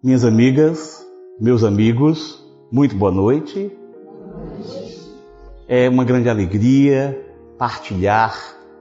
Minhas amigas, meus amigos, muito boa noite. É uma grande alegria partilhar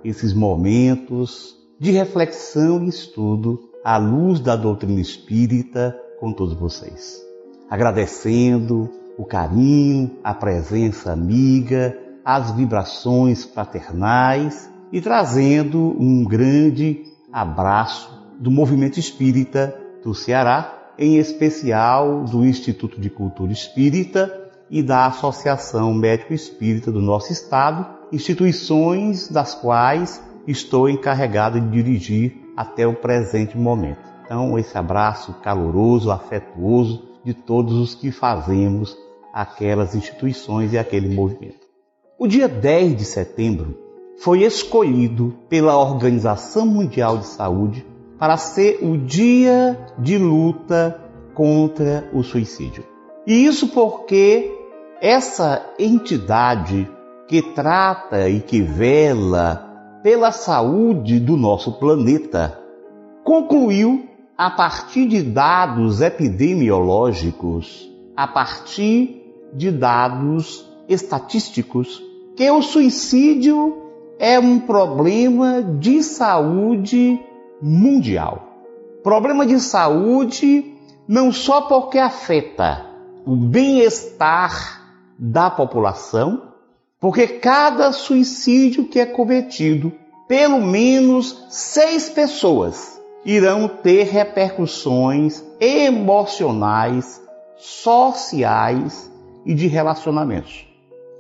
esses momentos de reflexão e estudo à luz da doutrina espírita com todos vocês. Agradecendo o carinho, a presença amiga, as vibrações fraternais e trazendo um grande abraço do movimento espírita do Ceará em especial do Instituto de Cultura Espírita e da Associação Médico Espírita do nosso estado, instituições das quais estou encarregado de dirigir até o presente momento. Então, esse abraço caloroso, afetuoso de todos os que fazemos aquelas instituições e aquele movimento. O dia 10 de setembro foi escolhido pela Organização Mundial de Saúde para ser o dia de luta contra o suicídio. E isso porque essa entidade que trata e que vela pela saúde do nosso planeta concluiu, a partir de dados epidemiológicos, a partir de dados estatísticos, que o suicídio é um problema de saúde mundial. Problema de saúde não só porque afeta o bem-estar da população, porque cada suicídio que é cometido, pelo menos seis pessoas irão ter repercussões emocionais, sociais e de relacionamentos.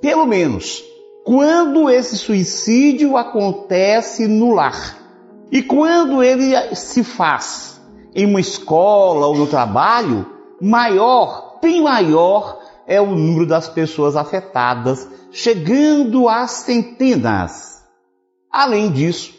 Pelo menos quando esse suicídio acontece no lar. E quando ele se faz em uma escola ou no trabalho, maior, bem maior é o número das pessoas afetadas, chegando a centenas. Além disso,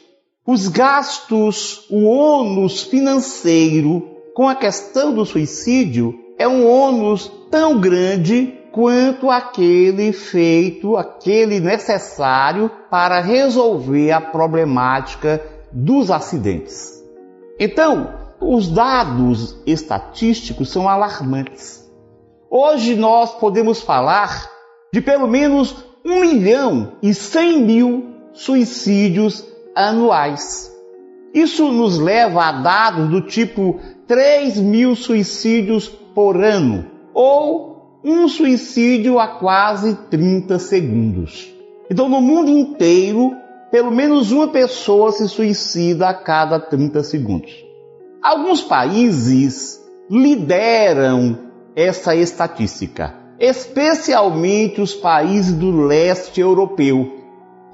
os gastos, o ônus financeiro com a questão do suicídio é um ônus tão grande quanto aquele feito, aquele necessário para resolver a problemática dos acidentes. Então, os dados estatísticos são alarmantes. Hoje nós podemos falar de pelo menos 1 milhão e 100 mil suicídios anuais. Isso nos leva a dados do tipo 3 mil suicídios por ano, ou um suicídio a quase 30 segundos. Então, no mundo inteiro, pelo menos uma pessoa se suicida a cada 30 segundos. Alguns países lideram essa estatística, especialmente os países do leste europeu.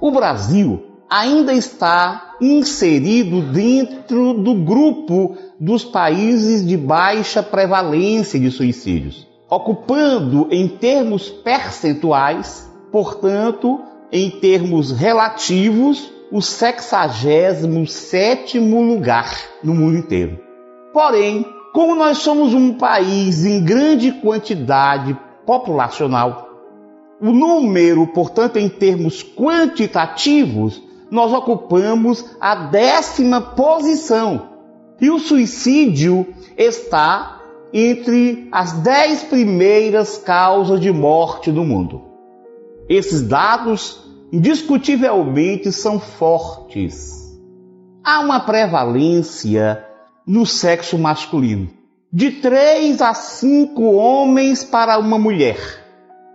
O Brasil ainda está inserido dentro do grupo dos países de baixa prevalência de suicídios, ocupando em termos percentuais, portanto, em termos relativos, o 67 lugar no mundo inteiro. Porém, como nós somos um país em grande quantidade populacional, o número, portanto, em termos quantitativos, nós ocupamos a décima posição. E o suicídio está entre as dez primeiras causas de morte do mundo. Esses dados indiscutivelmente são fortes. Há uma prevalência no sexo masculino de 3 a 5 homens para uma mulher.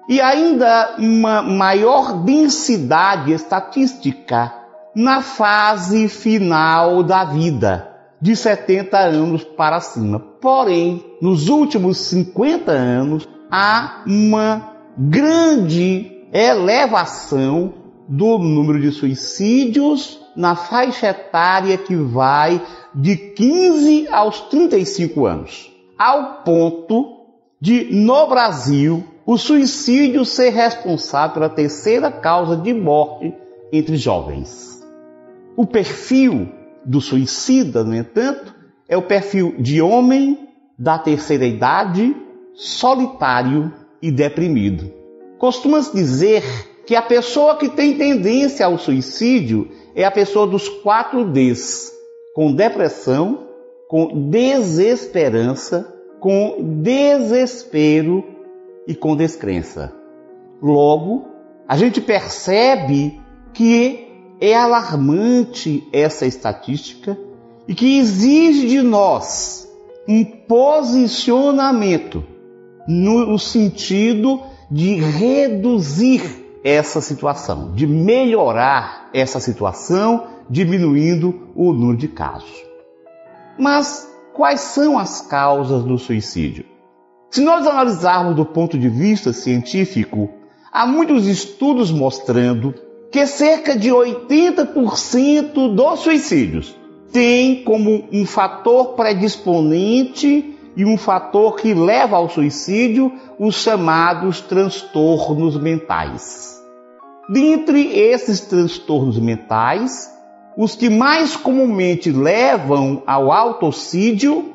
E ainda uma maior densidade estatística na fase final da vida, de 70 anos para cima. Porém, nos últimos 50 anos, há uma grande elevação do número de suicídios na faixa etária que vai de 15 aos 35 anos, ao ponto de, no Brasil, o suicídio ser responsável pela terceira causa de morte entre jovens. O perfil do suicida, no entanto, é o perfil de homem da terceira idade, solitário e deprimido. Costuma-se dizer que a pessoa que tem tendência ao suicídio é a pessoa dos quatro Ds, com depressão, com desesperança com desespero e com descrença. Logo, a gente percebe que é alarmante essa estatística e que exige de nós um posicionamento no sentido de reduzir essa situação, de melhorar essa situação, diminuindo o número de casos. Mas quais são as causas do suicídio? Se nós analisarmos do ponto de vista científico, há muitos estudos mostrando que cerca de 80% dos suicídios tem como um fator predisponente e um fator que leva ao suicídio os chamados transtornos mentais. Dentre esses transtornos mentais, os que mais comumente levam ao autocídio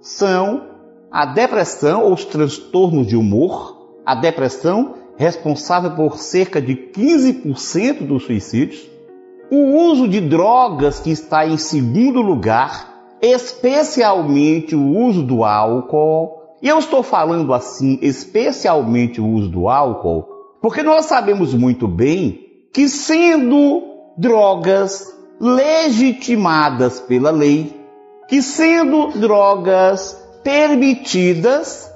são a depressão ou os transtornos de humor, a depressão responsável por cerca de 15% dos suicídios, o uso de drogas que está em segundo lugar, especialmente o uso do álcool. E eu estou falando assim, especialmente o uso do álcool, porque nós sabemos muito bem que sendo drogas legitimadas pela lei, que sendo drogas permitidas,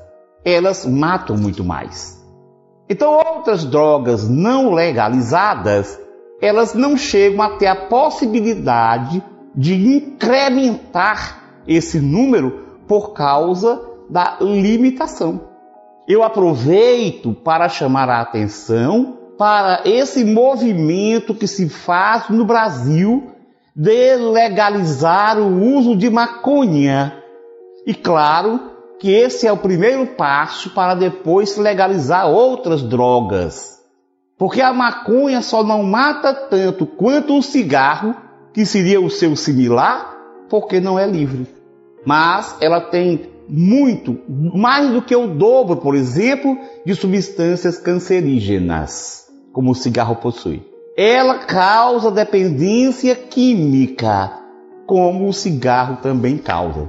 elas matam muito mais. Então, outras drogas não legalizadas, elas não chegam a ter a possibilidade de incrementar esse número por causa da limitação. Eu aproveito para chamar a atenção para esse movimento que se faz no Brasil de legalizar o uso de maconha. E claro que esse é o primeiro passo para depois legalizar outras drogas. Porque a maconha só não mata tanto quanto o cigarro, que seria o seu similar, porque não é livre. Mas ela tem muito, mais do que o dobro, por exemplo, de substâncias cancerígenas como o cigarro possui. Ela causa dependência química, como o cigarro também causa.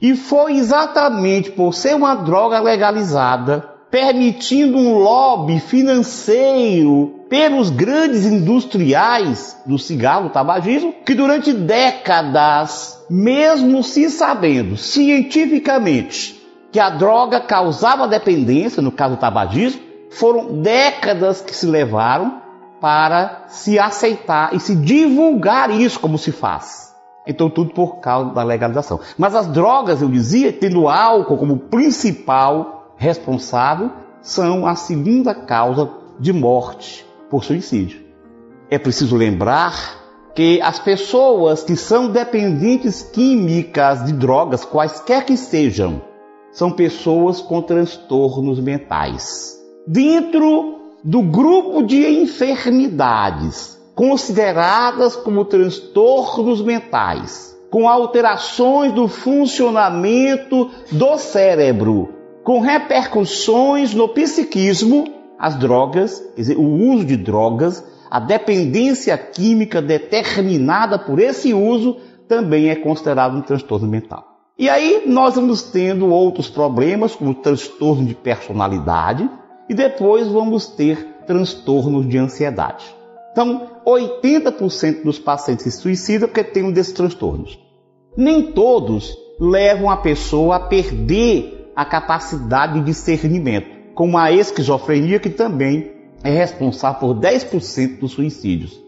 E foi exatamente por ser uma droga legalizada, permitindo um lobby financeiro pelos grandes industriais do cigarro, tabagismo, que durante décadas, mesmo se sabendo cientificamente que a droga causava dependência, no caso do tabagismo, foram décadas que se levaram para se aceitar e se divulgar isso como se faz. Então, tudo por causa da legalização. Mas as drogas, eu dizia, tendo álcool como principal responsável, são a segunda causa de morte por suicídio. É preciso lembrar que as pessoas que são dependentes químicas de drogas, quaisquer que sejam, são pessoas com transtornos mentais dentro do grupo de enfermidades consideradas como transtornos mentais, com alterações do funcionamento do cérebro, com repercussões no psiquismo, as drogas, dizer, o uso de drogas, a dependência química determinada por esse uso também é considerado um transtorno mental. E aí nós vamos tendo outros problemas, como transtorno de personalidade, e depois vamos ter transtornos de ansiedade. Então, 80% dos pacientes se suicidam porque tem um desses transtornos. Nem todos levam a pessoa a perder a capacidade de discernimento, como a esquizofrenia, que também é responsável por 10% dos suicídios.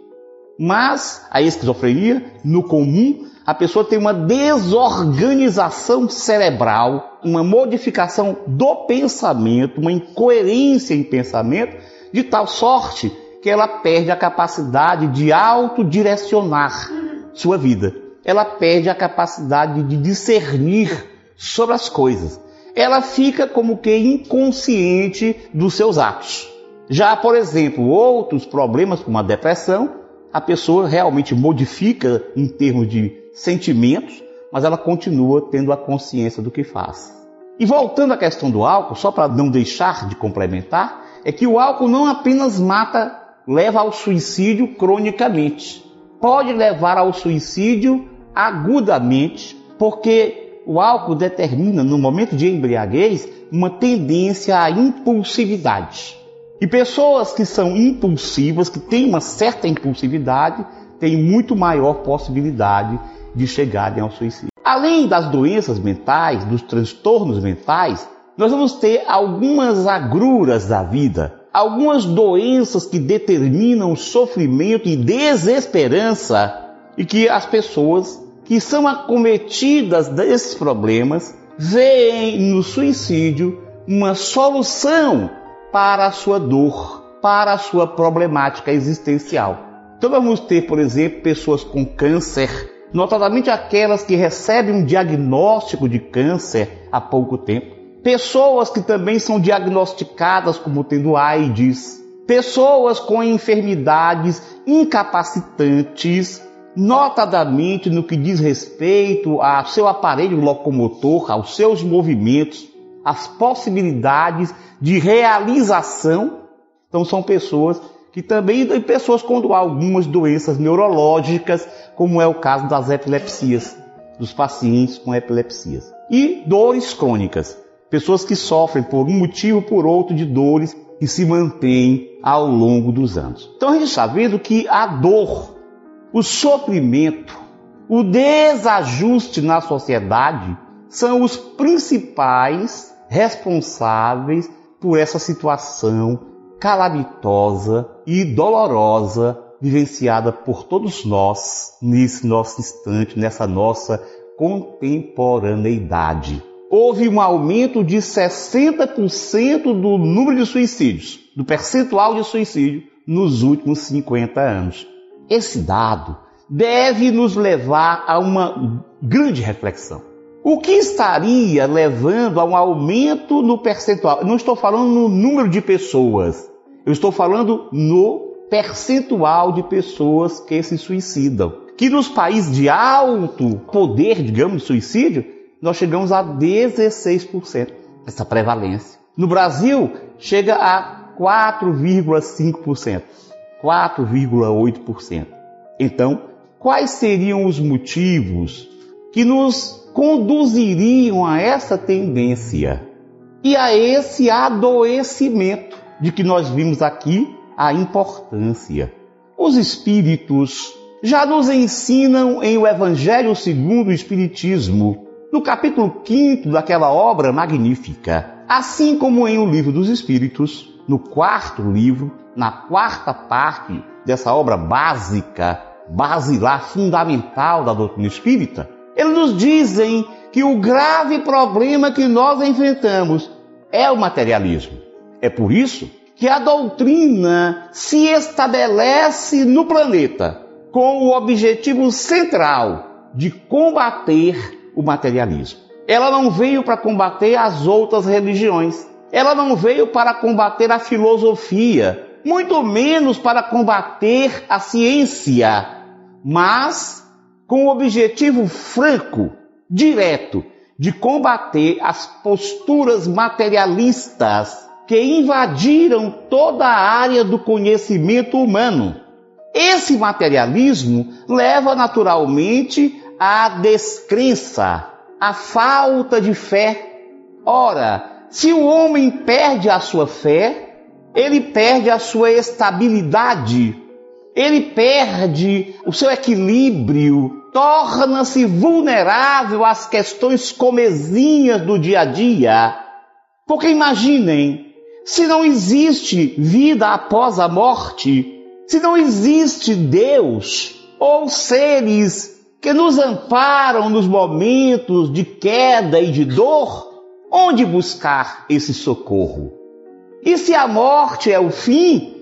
Mas a esquizofrenia, no comum, a pessoa tem uma desorganização cerebral, uma modificação do pensamento, uma incoerência em pensamento, de tal sorte que ela perde a capacidade de autodirecionar sua vida. Ela perde a capacidade de discernir sobre as coisas. Ela fica como que inconsciente dos seus atos. Já, por exemplo, outros problemas como a depressão, a pessoa realmente modifica em termos de sentimentos, mas ela continua tendo a consciência do que faz. E voltando à questão do álcool, só para não deixar de complementar, é que o álcool não apenas mata, leva ao suicídio cronicamente, pode levar ao suicídio agudamente, porque o álcool determina, no momento de embriaguez, uma tendência à impulsividade. E pessoas que são impulsivas, que têm uma certa impulsividade, têm muito maior possibilidade de chegarem ao suicídio. Além das doenças mentais, dos transtornos mentais, nós vamos ter algumas agruras da vida, algumas doenças que determinam sofrimento e desesperança e que as pessoas que são acometidas desses problemas veem no suicídio uma solução para a sua dor, para a sua problemática existencial. Então vamos ter, por exemplo, pessoas com câncer, notadamente aquelas que recebem um diagnóstico de câncer há pouco tempo, pessoas que também são diagnosticadas como tendo AIDS, pessoas com enfermidades incapacitantes, notadamente no que diz respeito ao seu aparelho locomotor, aos seus movimentos, as possibilidades de realização. Então são pessoas que também e pessoas com algumas doenças neurológicas, como é o caso das epilepsias, dos pacientes com epilepsias. E dores crônicas, pessoas que sofrem por um motivo ou por outro de dores que se mantêm ao longo dos anos. Então a gente está vendo que a dor, o sofrimento, o desajuste na sociedade são os principais responsáveis por essa situação calamitosa e dolorosa vivenciada por todos nós nesse nosso instante, nessa nossa contemporaneidade. Houve um aumento de 60% do número de suicídios, do percentual de suicídio nos últimos 50 anos. Esse dado deve nos levar a uma grande reflexão. O que estaria levando a um aumento no percentual? não estou falando no número de pessoas, eu estou falando no percentual de pessoas que se suicidam. Que nos países de alto poder, digamos, de suicídio, nós chegamos a 16%, essa prevalência. No Brasil, chega a 4,5%, 4,8%. Então, quais seriam os motivos que nos conduziriam a essa tendência e a esse adoecimento de que nós vimos aqui a importância. Os Espíritos já nos ensinam em o Evangelho segundo o Espiritismo, no capítulo 5 daquela obra magnífica, assim como em O Livro dos Espíritos, no quarto livro, na quarta parte dessa obra básica, basilar, fundamental da doutrina espírita, eles nos dizem que o grave problema que nós enfrentamos é o materialismo. É por isso que a doutrina se estabelece no planeta com o objetivo central de combater o materialismo. Ela não veio para combater as outras religiões. Ela não veio para combater a filosofia, muito menos para combater a ciência, mas com o objetivo franco, direto, de combater as posturas materialistas que invadiram toda a área do conhecimento humano. Esse materialismo leva naturalmente à descrença, à falta de fé. Ora, se o homem perde a sua fé, ele perde a sua estabilidade, ele perde o seu equilíbrio, torna-se vulnerável às questões comezinhas do dia a dia. Porque imaginem, se não existe vida após a morte, se não existe Deus ou seres que nos amparam nos momentos de queda e de dor, onde buscar esse socorro? E se a morte é o fim,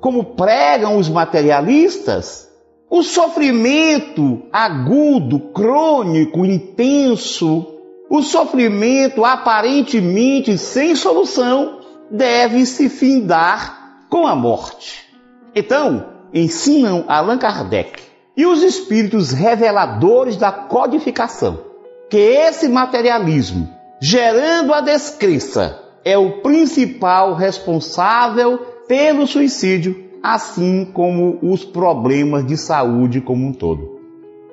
como pregam os materialistas, o sofrimento agudo, crônico, intenso, o sofrimento aparentemente sem solução, deve se findar com a morte. Então, ensinam Allan Kardec e os espíritos reveladores da codificação que esse materialismo, gerando a descrença, é o principal responsável pelo suicídio assim como os problemas de saúde como um todo.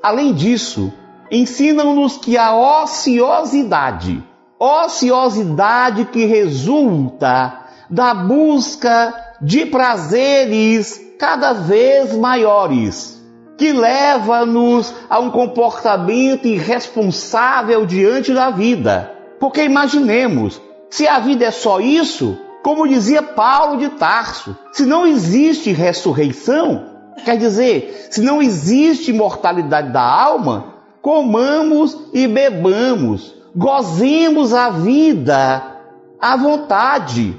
Além disso, ensinam-nos que a ociosidade, ociosidade que resulta da busca de prazeres cada vez maiores, que leva-nos a um comportamento irresponsável diante da vida. Porque imaginemos, se a vida é só isso, como dizia Paulo de Tarso, se não existe ressurreição, quer dizer, se não existe imortalidade da alma, comamos e bebamos, gozemos a vida à vontade.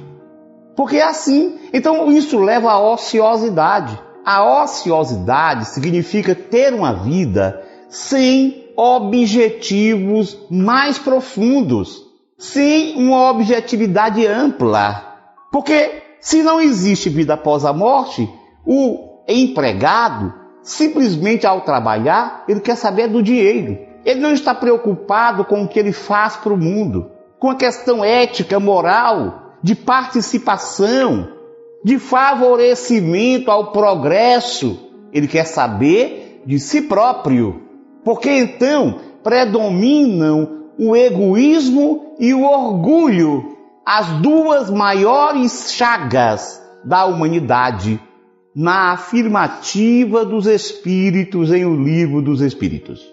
Porque é assim. Então isso leva à ociosidade. A ociosidade significa ter uma vida sem objetivos mais profundos, sem uma objetividade ampla. Porque se não existe vida após a morte, o empregado simplesmente ao trabalhar, ele quer saber do dinheiro. Ele não está preocupado com o que ele faz para o mundo, com a questão ética, moral, de participação, de favorecimento ao progresso. Ele quer saber de si próprio. Porque então predominam o egoísmo e o orgulho, as duas maiores chagas da humanidade na afirmativa dos Espíritos em O Livro dos Espíritos.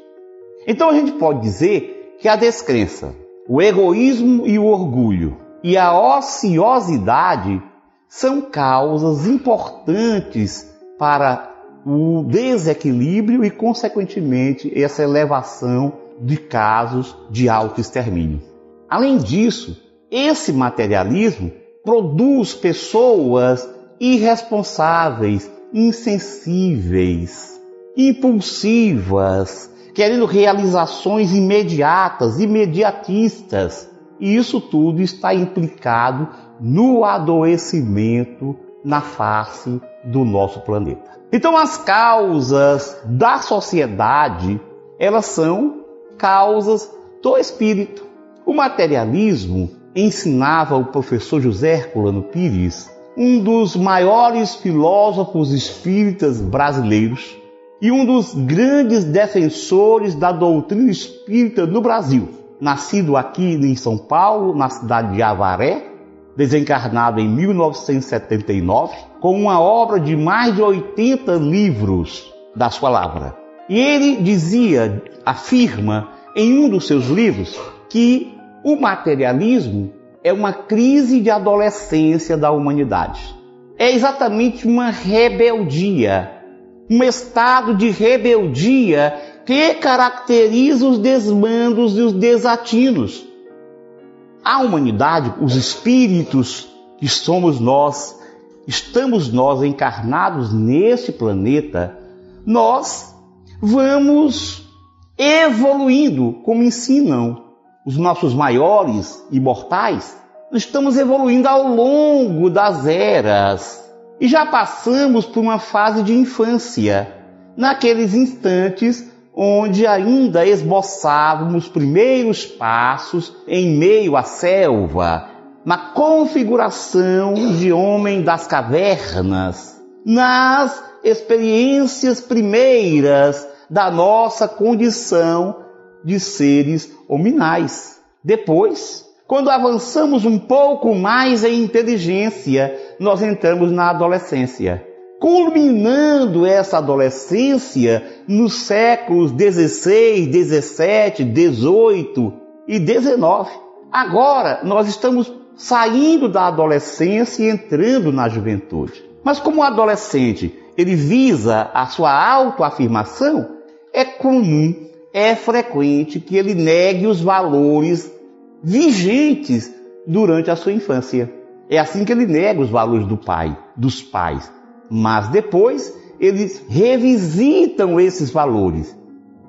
Então a gente pode dizer que a descrença, o egoísmo e o orgulho e a ociosidade são causas importantes para o desequilíbrio e, consequentemente, essa elevação de casos de autoextermínio. Além disso, esse materialismo produz pessoas irresponsáveis, insensíveis, impulsivas, querendo realizações imediatas, imediatistas. E isso tudo está implicado no adoecimento na face do nosso planeta. Então as causas da sociedade, elas são causas do espírito. O materialismo ensinava o professor José Herculano Pires um dos maiores filósofos espíritas brasileiros e um dos grandes defensores da doutrina espírita no Brasil. Nascido aqui em São Paulo, na cidade de Avaré, desencarnado em 1979, com uma obra de mais de 80 livros da sua. E ele dizia, afirma em um dos seus livros, que o materialismo é uma crise de adolescência da humanidade. É exatamente uma rebeldia, um estado de rebeldia que caracteriza os desmandos e os desatinos. A humanidade, os espíritos que somos nós, estamos nós encarnados neste planeta, nós vamos evoluindo, como ensinam os nossos maiores imortais, estamos evoluindo ao longo das eras e já passamos por uma fase de infância, naqueles instantes onde ainda esboçávamos primeiros passos em meio à selva, na configuração de homem das cavernas, nas experiências primeiras da nossa condição de seres hominais. Depois, quando avançamos um pouco mais em inteligência, nós entramos na adolescência. Culminando essa adolescência nos séculos 16, 17, 18 e 19. Agora nós estamos saindo da adolescência e entrando na juventude. Mas como o adolescente ele visa a sua autoafirmação, é comum é frequente que ele negue os valores vigentes durante a sua infância. É assim que ele nega os valores do pai, dos pais. Mas depois eles revisitam esses valores,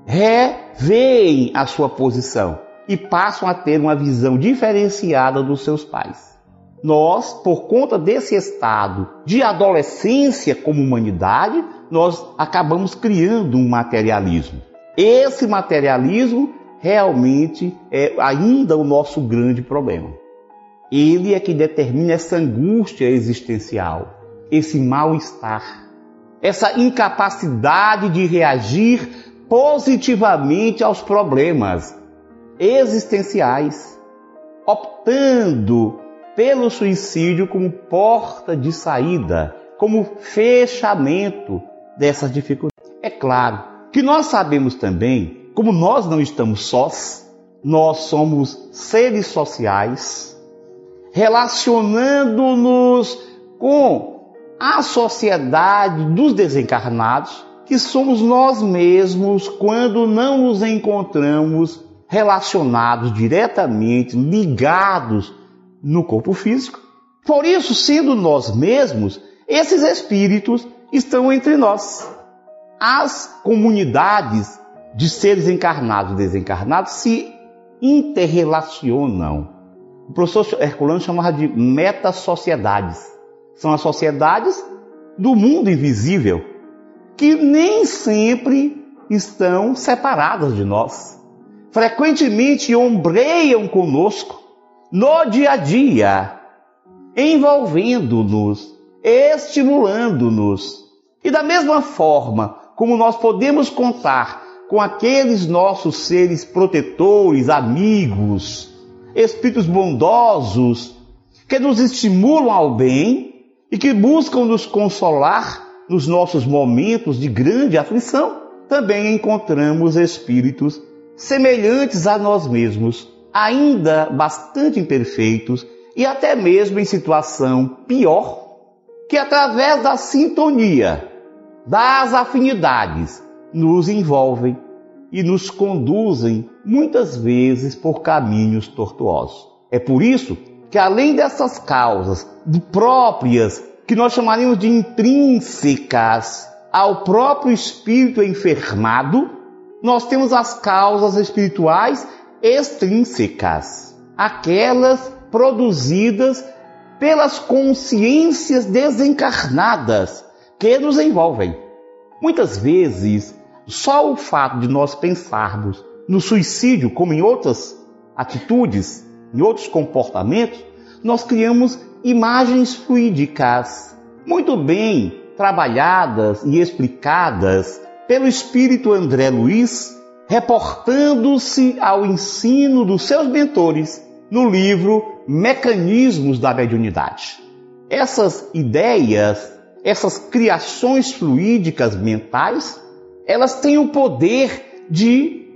reveem a sua posição e passam a ter uma visão diferenciada dos seus pais. Nós, por conta desse estado de adolescência como humanidade, nós acabamos criando um materialismo. Esse materialismo realmente é ainda o nosso grande problema. Ele é que determina essa angústia existencial, esse mal-estar, essa incapacidade de reagir positivamente aos problemas existenciais, optando pelo suicídio como porta de saída, como fechamento dessas dificuldades. É claro que nós sabemos também, como nós não estamos sós, nós somos seres sociais, relacionando-nos com a sociedade dos desencarnados, que somos nós mesmos quando não nos encontramos relacionados diretamente, ligados no corpo físico. Por isso, sendo nós mesmos, esses espíritos estão entre nós. As comunidades de seres encarnados e desencarnados se interrelacionam. O professor Herculano chamava de meta-sociedades. São as sociedades do mundo invisível, que nem sempre estão separadas de nós. Frequentemente ombreiam conosco no dia a dia, envolvendo-nos, estimulando-nos. E da mesma forma como nós podemos contar com aqueles nossos seres protetores, amigos, espíritos bondosos, que nos estimulam ao bem e que buscam nos consolar nos nossos momentos de grande aflição, também encontramos espíritos semelhantes a nós mesmos, ainda bastante imperfeitos e até mesmo em situação pior, que através da sintonia, das afinidades, nos envolvem e nos conduzem muitas vezes por caminhos tortuosos. É por isso que, além dessas causas próprias, que nós chamaríamos de intrínsecas ao próprio espírito enfermado, nós temos as causas espirituais extrínsecas, aquelas produzidas pelas consciências desencarnadas que nos envolvem. Muitas vezes, só o fato de nós pensarmos no suicídio, como em outras atitudes, em outros comportamentos, nós criamos imagens fluídicas, muito bem trabalhadas e explicadas pelo espírito André Luiz, reportando-se ao ensino dos seus mentores no livro Mecanismos da Mediunidade. Essas ideias essas criações fluídicas mentais, elas têm o poder de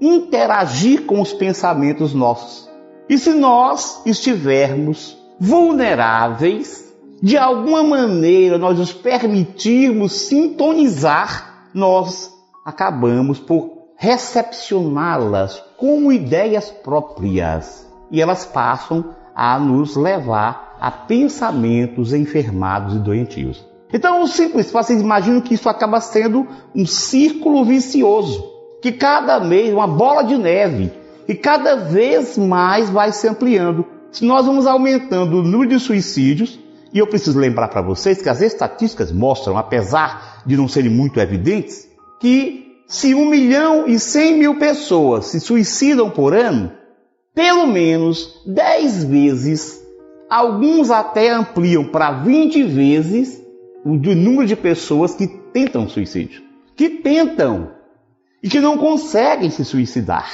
interagir com os pensamentos nossos. E se nós estivermos vulneráveis, de alguma maneira nós nos permitirmos sintonizar, nós acabamos por recepcioná-las como ideias próprias e elas passam a nos levar a pensamentos enfermados e doentios. Então, simples, vocês imaginam que isso acaba sendo um círculo vicioso, que cada mês, uma bola de neve, e cada vez mais vai se ampliando. Se nós vamos aumentando o número de suicídios, e eu preciso lembrar para vocês que as estatísticas mostram, apesar de não serem muito evidentes, que se 1 milhão e 100 mil pessoas se suicidam por ano, pelo menos 10 vezes Alguns até ampliam para 20 vezes o número de pessoas que tentam suicídio. Que tentam e que não conseguem se suicidar.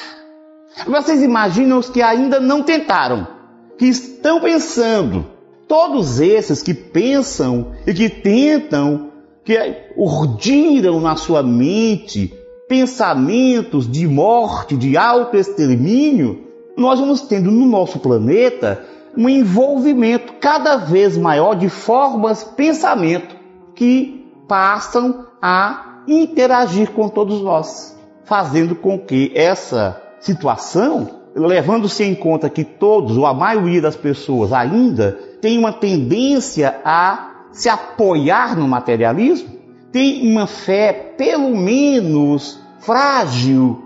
Vocês imaginam os que ainda não tentaram, que estão pensando. Todos esses que pensam e que tentam, que urdiram na sua mente pensamentos de morte, de autoextermínio, nós vamos tendo no nosso planeta um envolvimento cada vez maior de formas pensamento que passam a interagir com todos nós, fazendo com que essa situação, levando-se em conta que todos ou a maioria das pessoas ainda tem uma tendência a se apoiar no materialismo, tem uma fé pelo menos frágil.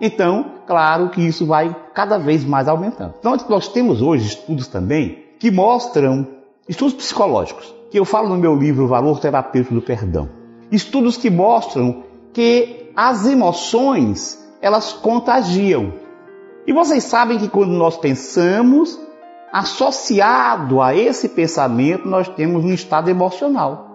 Então, claro que isso vai cada vez mais aumentando. Então, nós temos hoje estudos também que mostram, estudos psicológicos, que eu falo no meu livro Valor Terapêutico do Perdão. Estudos que mostram que as emoções, elas contagiam. E vocês sabem que quando nós pensamos, associado a esse pensamento, nós temos um estado emocional.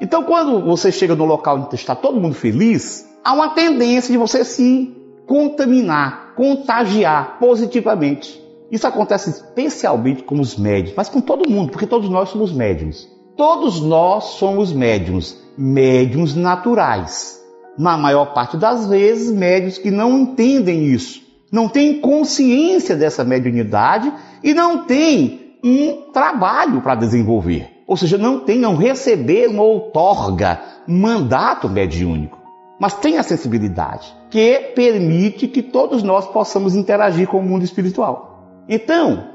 Então, quando você chega no local onde está todo mundo feliz, há uma tendência de você se contaminar, contagiar positivamente. Isso acontece especialmente com os médios, mas com todo mundo, porque todos nós somos médiums. Todos nós somos médiums, médiums naturais. Na maior parte das vezes, médios que não entendem isso, não têm consciência dessa mediunidade e não têm um trabalho para desenvolver. Ou seja, não tem, não receber uma outorga, um mandato mediúnico. Mas tem a sensibilidade que permite que todos nós possamos interagir com o mundo espiritual. Então,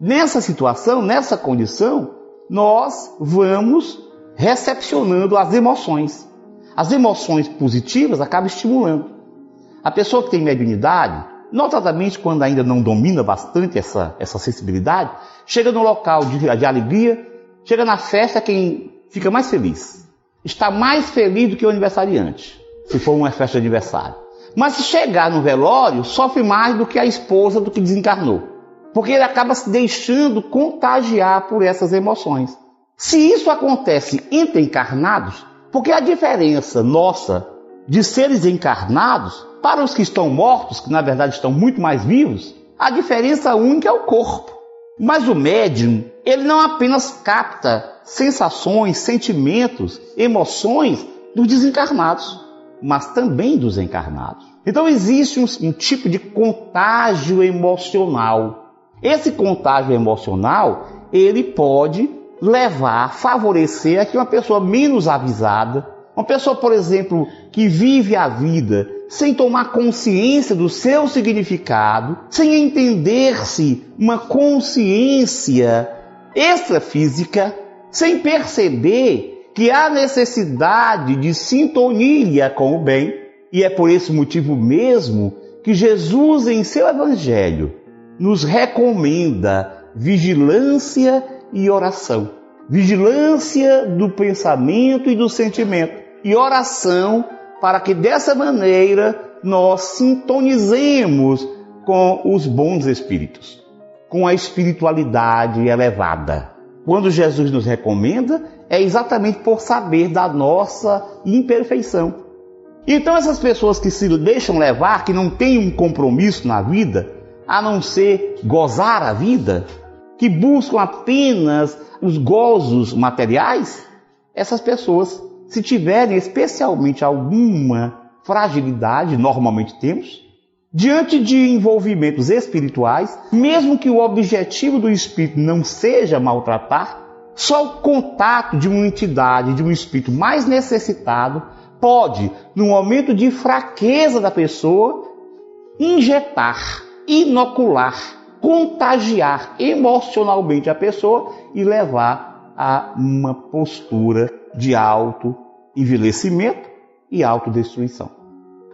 nessa situação, nessa condição, nós vamos recepcionando as emoções. As emoções positivas acabam estimulando. A pessoa que tem mediunidade, notadamente quando ainda não domina bastante essa, essa sensibilidade, chega no local de, de alegria, chega na festa quem fica mais feliz. Está mais feliz do que o aniversariante, se for uma festa de aniversário. Mas se chegar no velório, sofre mais do que a esposa do que desencarnou. Porque ele acaba se deixando contagiar por essas emoções. Se isso acontece entre encarnados, porque a diferença nossa de seres encarnados para os que estão mortos, que na verdade estão muito mais vivos, a diferença única é o corpo. Mas o médium, ele não apenas capta sensações, sentimentos, emoções dos desencarnados, mas também dos encarnados. Então existe um, um tipo de contágio emocional esse contágio emocional, ele pode levar, favorecer a que uma pessoa menos avisada, uma pessoa, por exemplo, que vive a vida sem tomar consciência do seu significado, sem entender-se uma consciência extrafísica, sem perceber que há necessidade de sintonia com o bem, e é por esse motivo mesmo que Jesus, em seu Evangelho, nos recomenda vigilância e oração. Vigilância do pensamento e do sentimento, e oração para que dessa maneira nós sintonizemos com os bons espíritos, com a espiritualidade elevada. Quando Jesus nos recomenda, é exatamente por saber da nossa imperfeição. Então, essas pessoas que se deixam levar, que não têm um compromisso na vida, a não ser gozar a vida, que buscam apenas os gozos materiais, essas pessoas, se tiverem especialmente alguma fragilidade, normalmente temos, diante de envolvimentos espirituais, mesmo que o objetivo do espírito não seja maltratar, só o contato de uma entidade, de um espírito mais necessitado, pode, no momento de fraqueza da pessoa, injetar inocular, contagiar emocionalmente a pessoa e levar a uma postura de alto envelhecimento e autodestruição.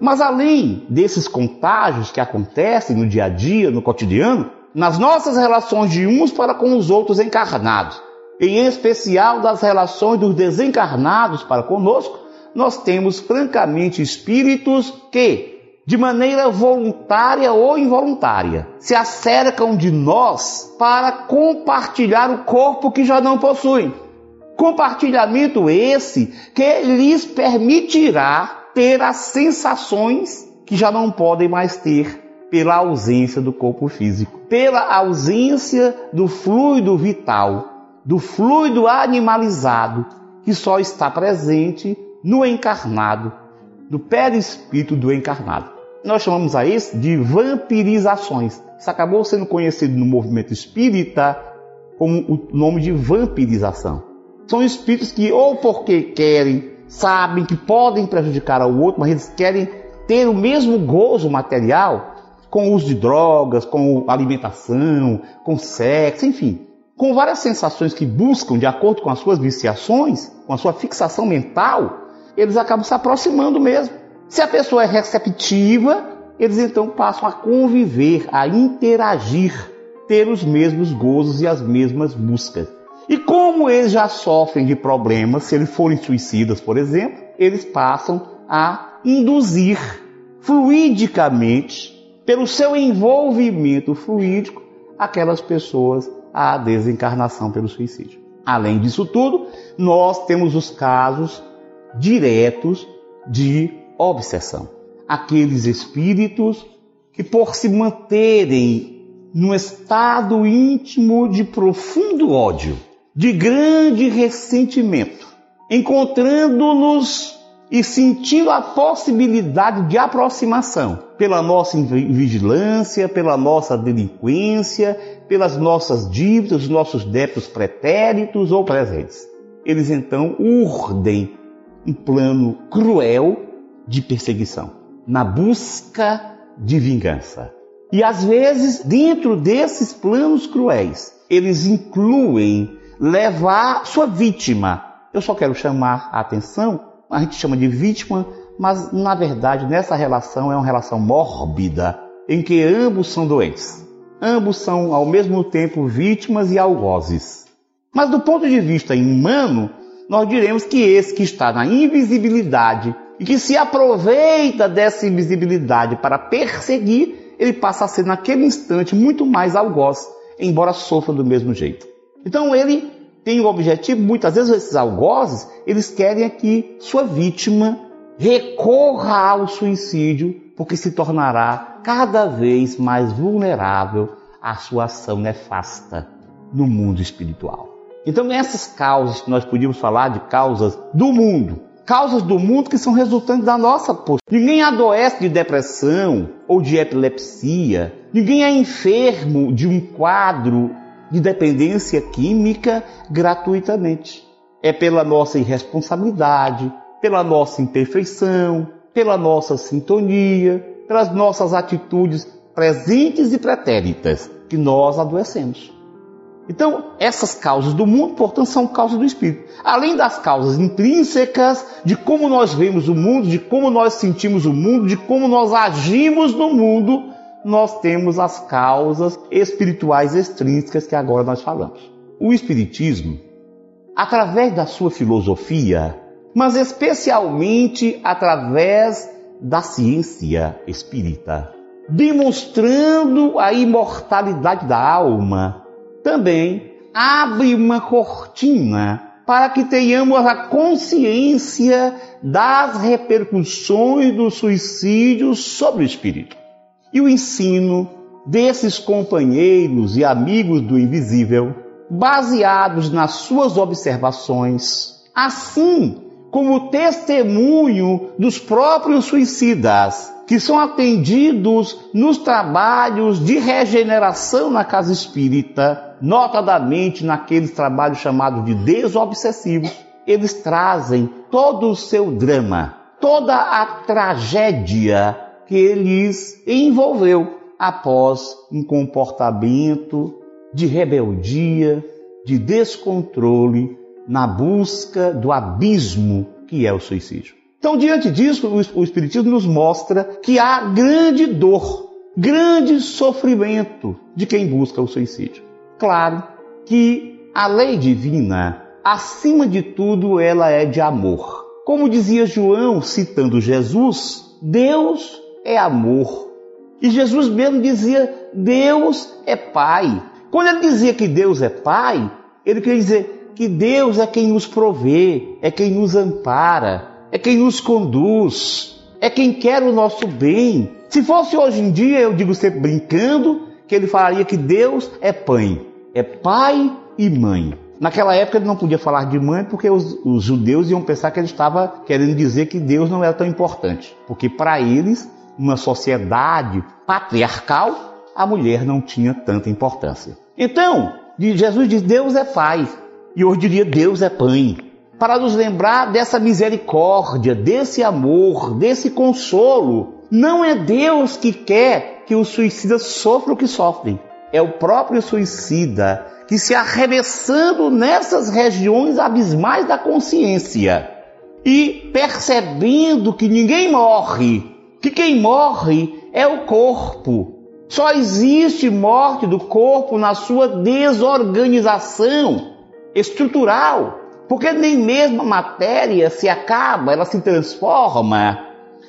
Mas além desses contágios que acontecem no dia a dia, no cotidiano, nas nossas relações de uns para com os outros encarnados, em especial das relações dos desencarnados para conosco, nós temos francamente espíritos que de maneira voluntária ou involuntária, se acercam de nós para compartilhar o corpo que já não possuem. Compartilhamento esse que lhes permitirá ter as sensações que já não podem mais ter pela ausência do corpo físico, pela ausência do fluido vital, do fluido animalizado que só está presente no encarnado, no perispírito do encarnado nós chamamos a isso de vampirizações. Isso acabou sendo conhecido no movimento espírita como o nome de vampirização. São espíritos que, ou porque querem, sabem que podem prejudicar ao outro, mas eles querem ter o mesmo gozo material com o uso de drogas, com alimentação, com sexo, enfim, com várias sensações que buscam, de acordo com as suas viciações, com a sua fixação mental, eles acabam se aproximando mesmo. Se a pessoa é receptiva, eles então passam a conviver, a interagir, ter os mesmos gozos e as mesmas buscas. E como eles já sofrem de problemas, se eles forem suicidas, por exemplo, eles passam a induzir fluidicamente, pelo seu envolvimento fluídico, aquelas pessoas à desencarnação pelo suicídio. Além disso tudo, nós temos os casos diretos de obsessão. Aqueles espíritos que, por se manterem num estado íntimo de profundo ódio, de grande ressentimento, encontrando-nos e sentindo a possibilidade de aproximação pela nossa vigilância, pela nossa delinquência, pelas nossas dívidas, os nossos débitos pretéritos ou presentes. Eles então urdem um plano cruel de perseguição, na busca de vingança. E às vezes, dentro desses planos cruéis, eles incluem levar sua vítima. Eu só quero chamar a atenção, a gente chama de vítima, mas na verdade nessa relação é uma relação mórbida, em que ambos são doentes. Ambos são ao mesmo tempo vítimas e algozes. Mas do ponto de vista humano, nós diremos que esse que está na invisibilidade e que se aproveita dessa invisibilidade para perseguir, ele passa a ser naquele instante muito mais algoz, embora sofra do mesmo jeito. Então ele tem o objetivo, muitas vezes esses algozes, eles querem que sua vítima recorra ao suicídio, porque se tornará cada vez mais vulnerável à sua ação nefasta no mundo espiritual. Então, essas causas que nós podíamos falar de causas do mundo, causas do mundo que são resultantes da nossa postura. Ninguém adoece de depressão ou de epilepsia, ninguém é enfermo de um quadro de dependência química gratuitamente. É pela nossa irresponsabilidade, pela nossa imperfeição, pela nossa sintonia, pelas nossas atitudes presentes e pretéritas que nós adoecemos. Então, essas causas do mundo, portanto, são causas do espírito. Além das causas intrínsecas de como nós vemos o mundo, de como nós sentimos o mundo, de como nós agimos no mundo, nós temos as causas espirituais extrínsecas que agora nós falamos. O espiritismo, através da sua filosofia, mas especialmente através da ciência espírita, demonstrando a imortalidade da alma, também abre uma cortina para que tenhamos a consciência das repercussões do suicídio sobre o espírito. E o ensino desses companheiros e amigos do invisível, baseados nas suas observações, assim como testemunho dos próprios suicidas, que são atendidos nos trabalhos de regeneração na casa espírita, notadamente naqueles trabalhos chamados de desobsessivos, eles trazem todo o seu drama, toda a tragédia que eles envolveu após um comportamento de rebeldia, de descontrole na busca do abismo que é o suicídio. Então, diante disso, o Espiritismo nos mostra que há grande dor, grande sofrimento de quem busca o suicídio. Claro que a lei divina, acima de tudo, ela é de amor. Como dizia João, citando Jesus, Deus é amor. E Jesus mesmo dizia: Deus é Pai. Quando ele dizia que Deus é Pai, ele queria dizer que Deus é quem nos provê, é quem nos ampara, é quem nos conduz, é quem quer o nosso bem. Se fosse hoje em dia, eu digo sempre brincando, que ele falaria que Deus é pai, é pai e mãe. Naquela época ele não podia falar de mãe porque os, os judeus iam pensar que ele estava querendo dizer que Deus não era tão importante. Porque para eles, numa sociedade patriarcal, a mulher não tinha tanta importância. Então, Jesus diz: Deus é pai. E hoje diria: Deus é pai para nos lembrar dessa misericórdia, desse amor, desse consolo. Não é Deus que quer que os suicidas sofram o que sofrem. É o próprio suicida que se arremessando nessas regiões abismais da consciência e percebendo que ninguém morre, que quem morre é o corpo. Só existe morte do corpo na sua desorganização estrutural. Porque nem mesmo a matéria se acaba, ela se transforma.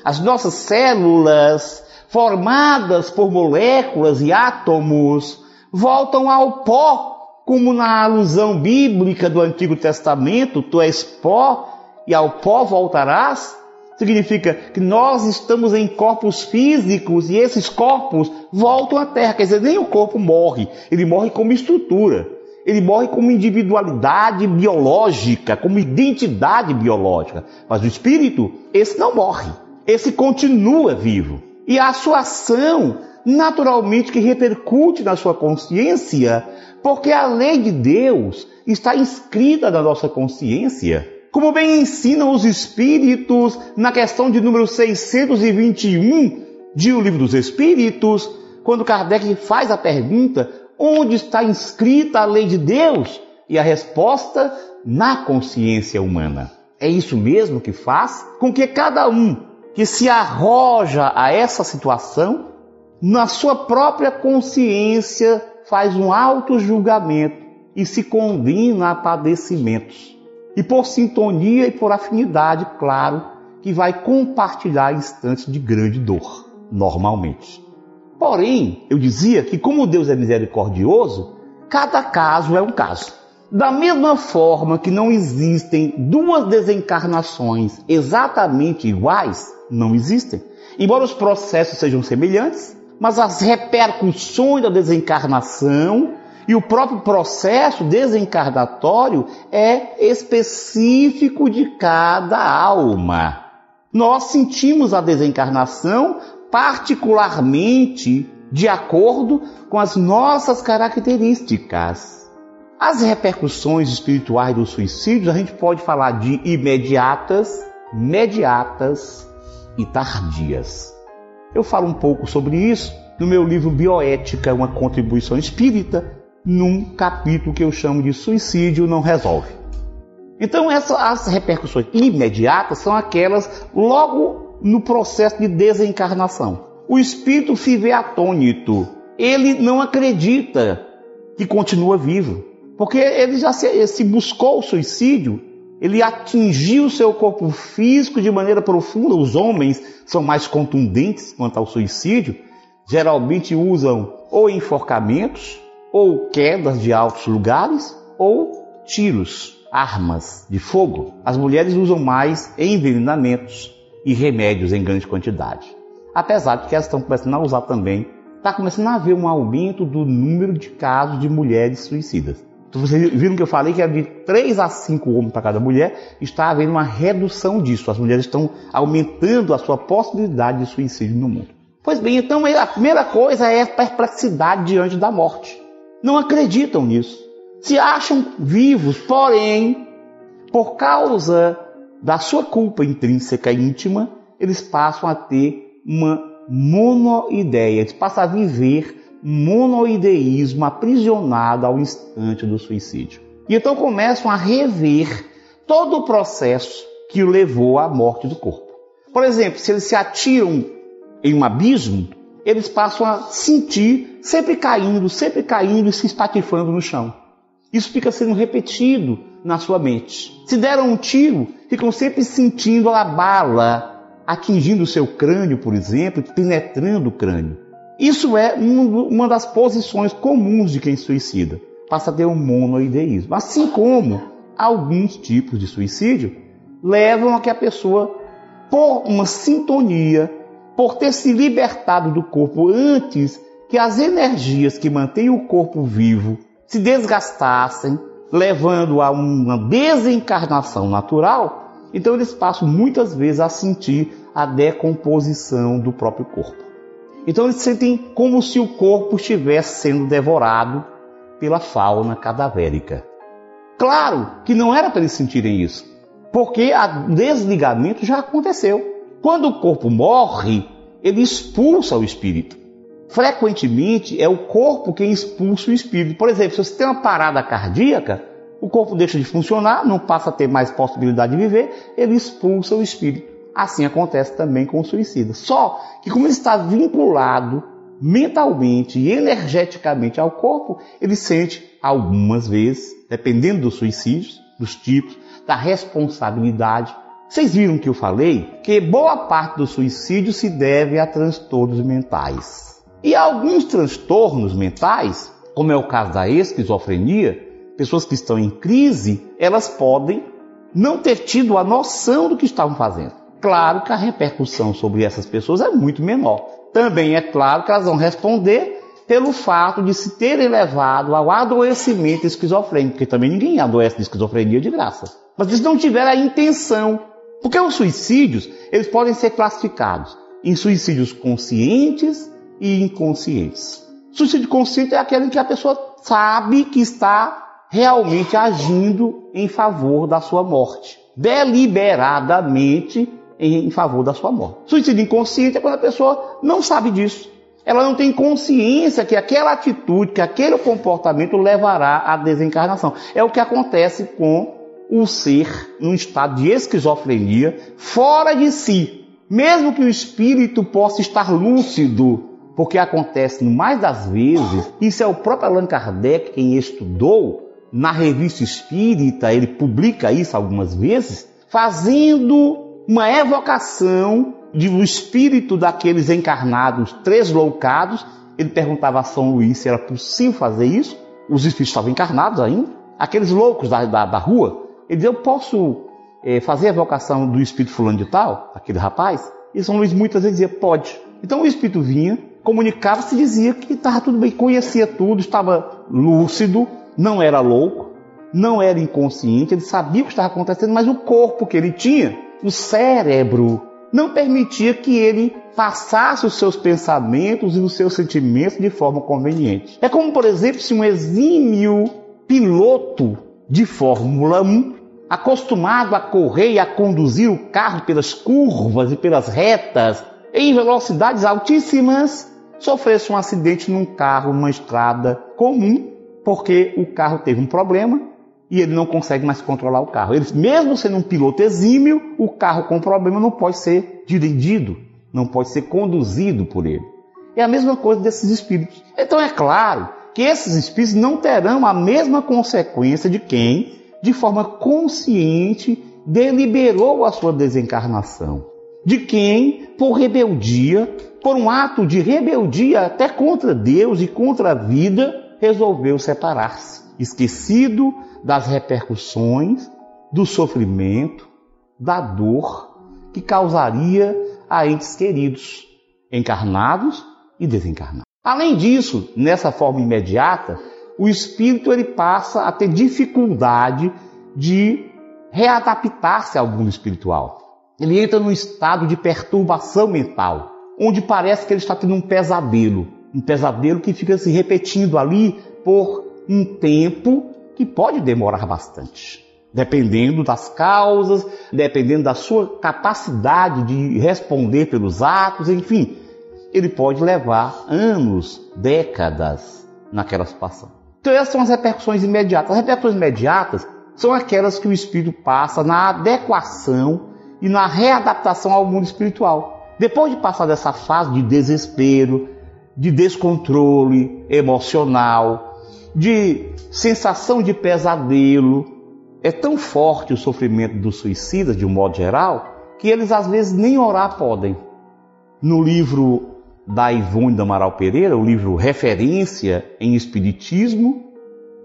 As nossas células, formadas por moléculas e átomos, voltam ao pó, como na alusão bíblica do Antigo Testamento: tu és pó e ao pó voltarás. Significa que nós estamos em corpos físicos e esses corpos voltam à Terra. Quer dizer, nem o corpo morre, ele morre como estrutura. Ele morre como individualidade biológica, como identidade biológica. Mas o espírito, esse não morre. Esse continua vivo. E a sua ação, naturalmente, que repercute na sua consciência, porque a lei de Deus está inscrita na nossa consciência. Como bem ensinam os Espíritos na questão de número 621 de O Livro dos Espíritos, quando Kardec faz a pergunta: onde está inscrita a lei de Deus? E a resposta: na consciência humana. É isso mesmo que faz com que cada um que se arroja a essa situação, na sua própria consciência, faz um auto-julgamento e se condena a padecimentos e por sintonia e por afinidade, claro, que vai compartilhar instantes de grande dor, normalmente. Porém, eu dizia que, como Deus é misericordioso, cada caso é um caso. Da mesma forma que não existem duas desencarnações exatamente iguais, não existem. Embora os processos sejam semelhantes, mas as repercussões da desencarnação e o próprio processo desencarnatório é específico de cada alma. Nós sentimos a desencarnação particularmente de acordo com as nossas características. As repercussões espirituais do suicídio a gente pode falar de imediatas, mediatas e tardias. Eu falo um pouco sobre isso no meu livro Bioética, uma contribuição espírita, num capítulo que eu chamo de Suicídio Não Resolve. Então, essas, as repercussões imediatas são aquelas logo no processo de desencarnação. O espírito se vê atônito, ele não acredita que continua vivo, porque ele já se, se buscou o suicídio, ele atingiu seu corpo físico de maneira profunda. Os homens são mais contundentes quanto ao suicídio, geralmente usam ou enforcamentos ou quedas de altos lugares ou tiros, armas de fogo. As mulheres usam mais envenenamentos e remédios em grande quantidade. Apesar de que elas estão começando a usar também, está começando a haver um aumento do número de casos de mulheres suicidas. Então, vocês viram que eu falei que é de 3 a 5 homens para cada mulher, está havendo uma redução disso. As mulheres estão aumentando a sua possibilidade de suicídio no mundo. Pois bem, então a primeira coisa é a perplexidade diante da morte não acreditam nisso. Se acham vivos, porém, por causa da sua culpa intrínseca e íntima, eles passam a ter uma monoideia, eles passam a viver monoideísmo aprisionado ao instante do suicídio. E então começam a rever todo o processo que o levou à morte do corpo. Por exemplo, se eles se atiram em um abismo, eles passam a sentir sempre caindo, sempre caindo e se espatifando no chão. Isso fica sendo repetido na sua mente. Se deram um tiro, ficam sempre sentindo a bala atingindo o seu crânio, por exemplo, penetrando o crânio. Isso é uma das posições comuns de quem suicida. Passa a ter um monoideísmo. Assim como alguns tipos de suicídio levam a que a pessoa, por uma sintonia por ter se libertado do corpo antes que as energias que mantêm o corpo vivo se desgastassem, levando a uma desencarnação natural, então eles passam muitas vezes a sentir a decomposição do próprio corpo. Então eles sentem como se o corpo estivesse sendo devorado pela fauna cadavérica. Claro que não era para eles sentirem isso, porque o desligamento já aconteceu. Quando o corpo morre, ele expulsa o espírito. Frequentemente é o corpo quem expulsa o espírito. Por exemplo, se você tem uma parada cardíaca, o corpo deixa de funcionar, não passa a ter mais possibilidade de viver, ele expulsa o espírito. Assim acontece também com o suicida. Só que como ele está vinculado mentalmente e energeticamente ao corpo, ele sente algumas vezes, dependendo dos suicídios, dos tipos, da responsabilidade, vocês viram que eu falei que boa parte do suicídio se deve a transtornos mentais. E alguns transtornos mentais, como é o caso da esquizofrenia, pessoas que estão em crise, elas podem não ter tido a noção do que estavam fazendo. claro que a repercussão sobre essas pessoas é muito menor. Também é claro que elas vão responder pelo fato de se terem levado ao adoecimento esquizofrênico, porque também ninguém adoece de esquizofrenia de graça. Mas eles não tiveram a intenção. Porque os suicídios, eles podem ser classificados em suicídios conscientes e inconscientes. Suicídio consciente é aquele em que a pessoa sabe que está realmente agindo em favor da sua morte, deliberadamente em favor da sua morte. Suicídio inconsciente é quando a pessoa não sabe disso. Ela não tem consciência que aquela atitude, que aquele comportamento levará à desencarnação. É o que acontece com o ser num estado de esquizofrenia, fora de si. Mesmo que o espírito possa estar lúcido, porque acontece mais das vezes, isso é o próprio Allan Kardec quem estudou na revista espírita, ele publica isso algumas vezes, fazendo uma evocação um espírito daqueles encarnados tresloucados. Ele perguntava a São Luís se era possível fazer isso. Os espíritos estavam encarnados ainda. Aqueles loucos da, da, da rua. Ele dizia, eu posso é, fazer a evocação do espírito fulano de tal, aquele rapaz? E São Luís muitas vezes dizia, pode. Então o espírito vinha, comunicava-se, dizia que estava tudo bem, conhecia tudo, estava lúcido, não era louco, não era inconsciente, ele sabia o que estava acontecendo, mas o corpo que ele tinha, o cérebro, não permitia que ele passasse os seus pensamentos e os seus sentimentos de forma conveniente. É como, por exemplo, se um exímio piloto de Fórmula 1, acostumado a correr e a conduzir o carro pelas curvas e pelas retas em velocidades altíssimas, sofresse um acidente num carro, numa estrada comum, porque o carro teve um problema e ele não consegue mais controlar o carro. Ele, mesmo sendo um piloto exímio, o carro com problema não pode ser dirigido, não pode ser conduzido por ele. É a mesma coisa desses espíritos. Então é claro que esses espíritos não terão a mesma consequência de quem, de forma consciente, deliberou a sua desencarnação. De quem, por rebeldia, por um ato de rebeldia até contra Deus e contra a vida, resolveu separar-se, esquecido das repercussões, do sofrimento, da dor que causaria a entes queridos, encarnados e desencarnados. Além disso, nessa forma imediata, o espírito ele passa a ter dificuldade de readaptar-se ao mundo espiritual. Ele entra num estado de perturbação mental onde parece que ele está tendo um pesadelo, um pesadelo que fica se repetindo ali por um tempo que pode demorar bastante. Dependendo das causas, dependendo da sua capacidade de responder pelos atos, enfim, ele pode levar anos, décadas naquela situação. Então, essas são as repercussões imediatas. As repercussões imediatas são aquelas que o espírito passa na adequação e na readaptação ao mundo espiritual. Depois de passar dessa fase de desespero, de descontrole emocional, de sensação de pesadelo, é tão forte o sofrimento dos suicidas, de um modo geral, que eles às vezes nem orar podem. No livro da Ivone do Amaral Pereira, o livro referência em Espiritismo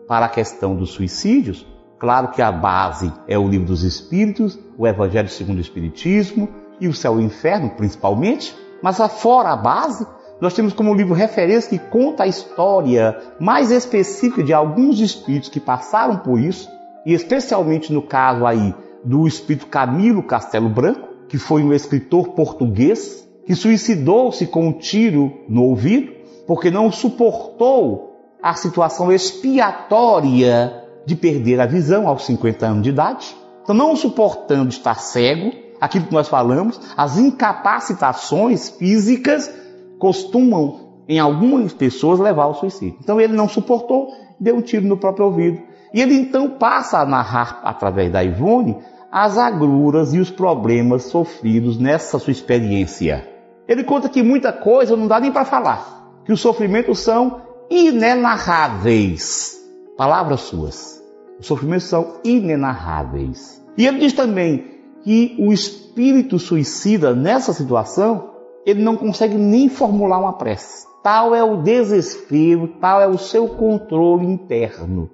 para a questão dos suicídios, claro que a base é o livro dos Espíritos, o Evangelho segundo o Espiritismo, e o céu e o inferno, principalmente, mas fora a base, nós temos como livro referência que conta a história mais específica de alguns espíritos que passaram por isso, e especialmente no caso aí do espírito Camilo Castelo Branco, que foi um escritor português que suicidou-se com um tiro no ouvido, porque não suportou a situação expiatória de perder a visão aos 50 anos de idade. Então, não suportando estar cego, aquilo que nós falamos, as incapacitações físicas costumam, em algumas pessoas, levar ao suicídio. Então ele não suportou, deu um tiro no próprio ouvido. E ele então passa a narrar, através da Ivone, as agruras e os problemas sofridos nessa sua experiência. Ele conta que muita coisa não dá nem para falar, que os sofrimentos são inenarráveis. Palavras suas. Os sofrimentos são inenarráveis. E ele diz também que o espírito suicida nessa situação, ele não consegue nem formular uma prece. Tal é o desespero, tal é o seu controle interno.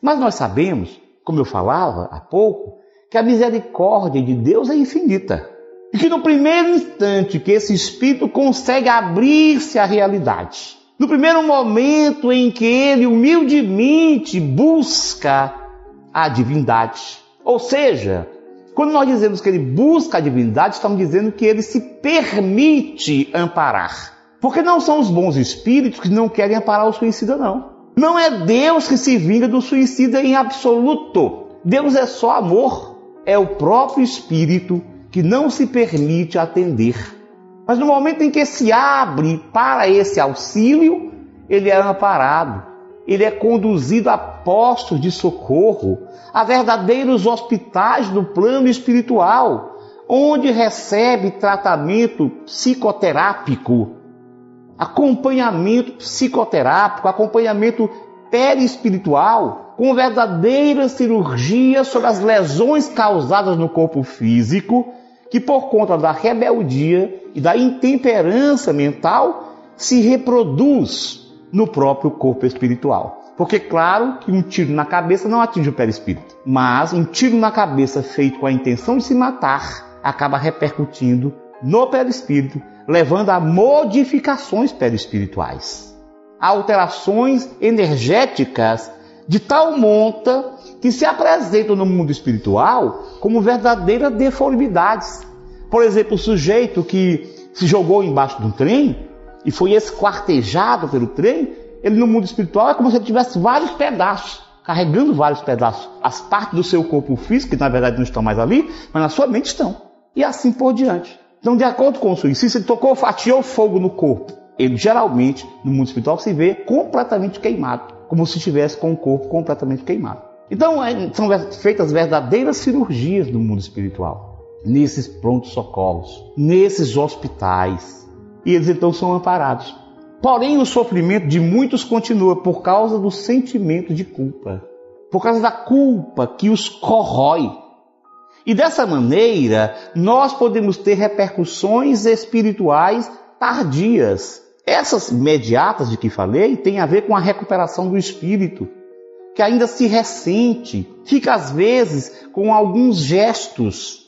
Mas nós sabemos, como eu falava há pouco, que a misericórdia de Deus é infinita. E que no primeiro instante que esse espírito consegue abrir-se à realidade, no primeiro momento em que ele humildemente busca a divindade, ou seja, quando nós dizemos que ele busca a divindade, estamos dizendo que ele se permite amparar. Porque não são os bons espíritos que não querem amparar o suicida, não. Não é Deus que se vinga do suicida em absoluto. Deus é só amor. É o próprio espírito que não se permite atender. Mas no momento em que se abre para esse auxílio, ele é amparado, ele é conduzido a postos de socorro, a verdadeiros hospitais do plano espiritual, onde recebe tratamento psicoterápico, acompanhamento psicoterápico, acompanhamento perispiritual, com verdadeira cirurgia sobre as lesões causadas no corpo físico, que por conta da rebeldia e da intemperança mental se reproduz no próprio corpo espiritual. Porque, claro, que um tiro na cabeça não atinge o perispírito, mas um tiro na cabeça feito com a intenção de se matar acaba repercutindo no perispírito, levando a modificações perispirituais, a alterações energéticas de tal monta que se apresentam no mundo espiritual como verdadeiras deformidades. Por exemplo, o sujeito que se jogou embaixo de um trem e foi esquartejado pelo trem, ele no mundo espiritual é como se ele tivesse vários pedaços, carregando vários pedaços. As partes do seu corpo físico, que na verdade não estão mais ali, mas na sua mente estão. E assim por diante. Então, de acordo com o suicídio, ele tocou, fatiou fogo no corpo. Ele geralmente, no mundo espiritual, se vê completamente queimado, como se estivesse com o corpo completamente queimado. Então, é, são feitas verdadeiras cirurgias no mundo espiritual, nesses prontos socorros, nesses hospitais. E eles então são amparados. Porém, o sofrimento de muitos continua por causa do sentimento de culpa, por causa da culpa que os corrói. E dessa maneira, nós podemos ter repercussões espirituais tardias. Essas imediatas de que falei têm a ver com a recuperação do espírito, que ainda se ressente, fica às vezes com alguns gestos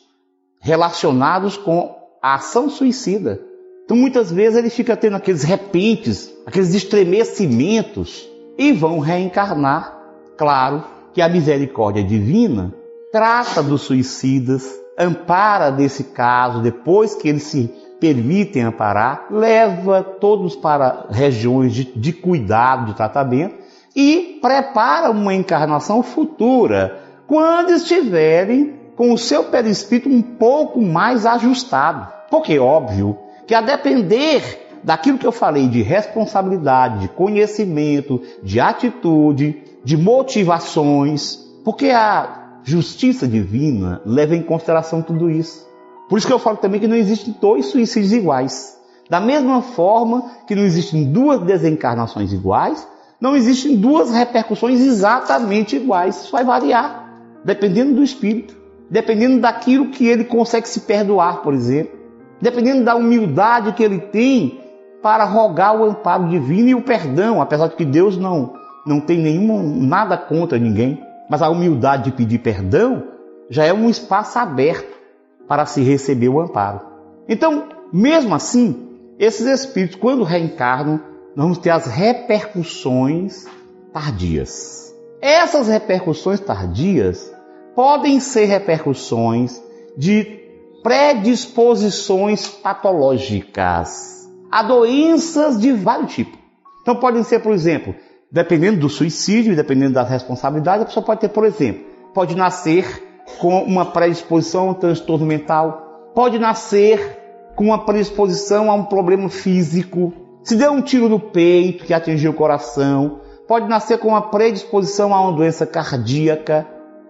relacionados com a ação suicida. Então muitas vezes ele fica tendo aqueles repentes, aqueles estremecimentos e vão reencarnar. Claro que a misericórdia divina trata dos suicidas, ampara desse caso depois que eles se permitem amparar, leva todos para regiões de, de cuidado, de tratamento e prepara uma encarnação futura, quando estiverem com o seu perispírito um pouco mais ajustado. Porque, óbvio, que a depender daquilo que eu falei de responsabilidade, de conhecimento, de atitude, de motivações, porque a justiça divina leva em consideração tudo isso. Por isso que eu falo também que não existem dois suicídios iguais. Da mesma forma que não existem duas desencarnações iguais, não existem duas repercussões exatamente iguais. Isso vai variar, dependendo do espírito, dependendo daquilo que ele consegue se perdoar, por exemplo, dependendo da humildade que ele tem para rogar o amparo divino e o perdão, apesar de que Deus não, não tem nenhuma, nada contra ninguém, mas a humildade de pedir perdão já é um espaço aberto para se receber o amparo. Então, mesmo assim, esses espíritos, quando reencarnam, vamos ter as repercussões tardias. Essas repercussões tardias podem ser repercussões de predisposições patológicas a doenças de vários tipos. Então, podem ser, por exemplo, dependendo do suicídio dependendo da responsabilidade, a pessoa pode ter, por exemplo, pode nascer com uma predisposição a um transtorno mental, pode nascer com uma predisposição a um problema físico, se deu um tiro no peito que atingiu o coração, pode nascer com uma predisposição a uma doença cardíaca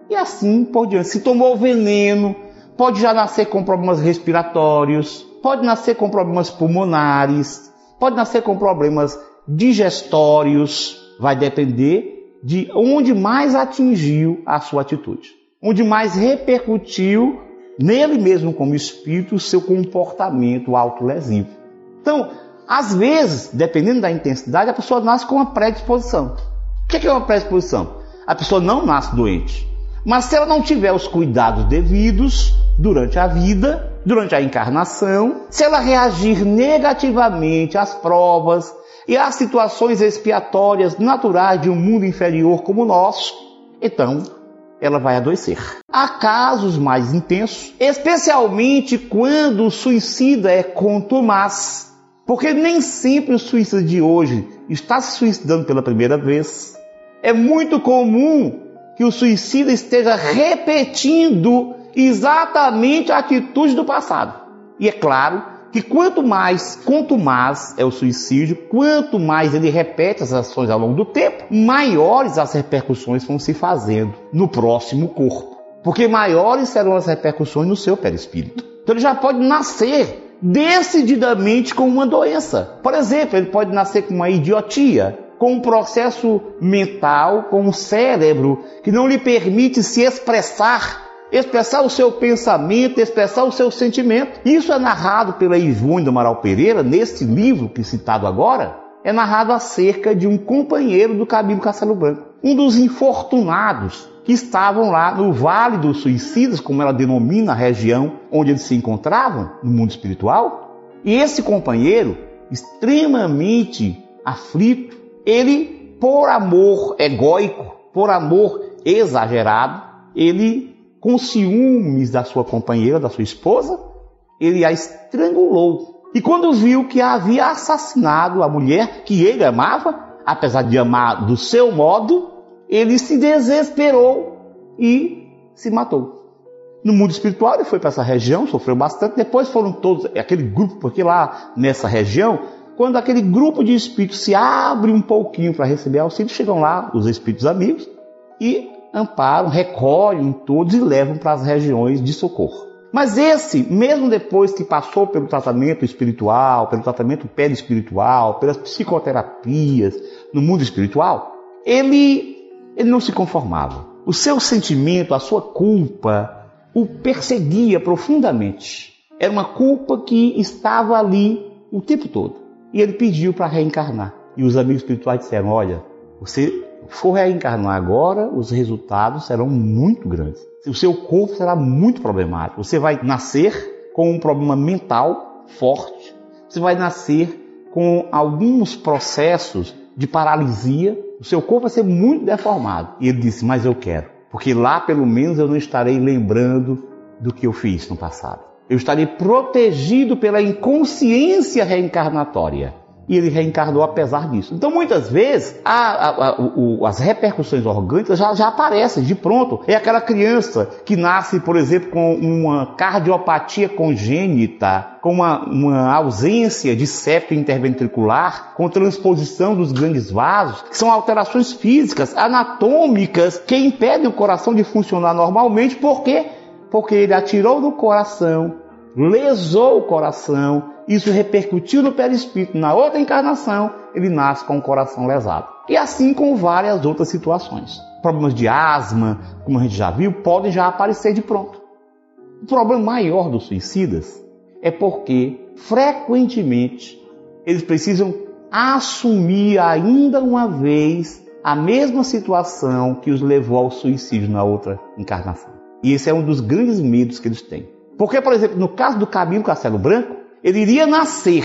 e assim por diante. Se tomou veneno, pode já nascer com problemas respiratórios, pode nascer com problemas pulmonares, pode nascer com problemas digestórios, vai depender de onde mais atingiu a sua atitude onde mais repercutiu nele mesmo como espírito o seu comportamento autolesivo. Então, às vezes, dependendo da intensidade, a pessoa nasce com uma predisposição. O que é uma predisposição? A pessoa não nasce doente, mas se ela não tiver os cuidados devidos durante a vida, durante a encarnação, se ela reagir negativamente às provas e às situações expiatórias naturais de um mundo inferior como o nosso, então ela vai adoecer. Há casos mais intensos, especialmente quando o suicida é contumaz, porque nem sempre o suicida de hoje está se suicidando pela primeira vez. É muito comum que o suicida esteja repetindo exatamente a atitude do passado. E é claro que quanto mais contumaz é o suicídio, quanto mais ele repete as ações ao longo do tempo, maiores as repercussões vão se fazendo no próximo corpo. Porque maiores serão as repercussões no seu perispírito. Então ele já pode nascer decididamente com uma doença. Por exemplo, ele pode nascer com uma idiotia, com um processo mental, com um cérebro que não lhe permite se expressar expressar o seu pensamento, expressar o seu sentimento. Isso é narrado pela Ivone do Amaral Pereira, neste livro que citado agora, é narrado acerca de um companheiro do Camilo Castelo Branco, um dos infortunados que estavam lá no Vale dos Suicidas, como ela denomina a região onde eles se encontravam, no mundo espiritual. E esse companheiro, extremamente aflito, ele, por amor egóico, por amor exagerado, ele com ciúmes da sua companheira, da sua esposa, ele a estrangulou. E quando viu que havia assassinado a mulher que ele amava, apesar de amar do seu modo, ele se desesperou e se matou. No mundo espiritual, ele foi para essa região, sofreu bastante. Depois foram todos, aquele grupo, porque lá nessa região, quando aquele grupo de espíritos se abre um pouquinho para receber auxílio, chegam lá os espíritos amigos e amparam, recolhem todos e levam para as regiões de socorro. Mas esse, mesmo depois que passou pelo tratamento espiritual, pelo tratamento perispiritual, pelas psicoterapias no mundo espiritual, ele, ele não se conformava. O seu sentimento, a sua culpa, o perseguia profundamente. Era uma culpa que estava ali o tempo todo. E ele pediu para reencarnar. E os amigos espirituais disseram: Olha, você for reencarnar agora, os resultados serão muito grandes. O seu corpo será muito problemático. Você vai nascer com um problema mental forte. Você vai nascer com alguns processos de paralisia. O seu corpo vai ser muito deformado. E ele disse: Mas eu quero, porque lá pelo menos eu não estarei lembrando do que eu fiz no passado. Eu estarei protegido pela inconsciência reencarnatória e ele reencarnou apesar disso. Então, muitas vezes, a, a, a, o, as repercussões orgânicas já, já, aparecem de pronto. É aquela criança que nasce, por exemplo, com uma cardiopatia congênita, com uma, uma ausência de septo interventricular, com transposição dos grandes vasos, que são alterações físicas, anatômicas, que impedem o coração de funcionar normalmente, por quê? Porque ele atirou no coração, lesou o coração, isso repercutiu no perispírito, na outra encarnação, ele nasce com o coração lesado. E assim com várias outras situações. Problemas de asma, como a gente já viu, podem já aparecer de pronto. O problema maior dos suicidas é porque, frequentemente, eles precisam assumir ainda uma vez a mesma situação que os levou ao suicídio na outra encarnação. E esse é um dos grandes medos que eles têm. Porque, por exemplo, no caso do Camilo Castelo Branco, ele iria nascer.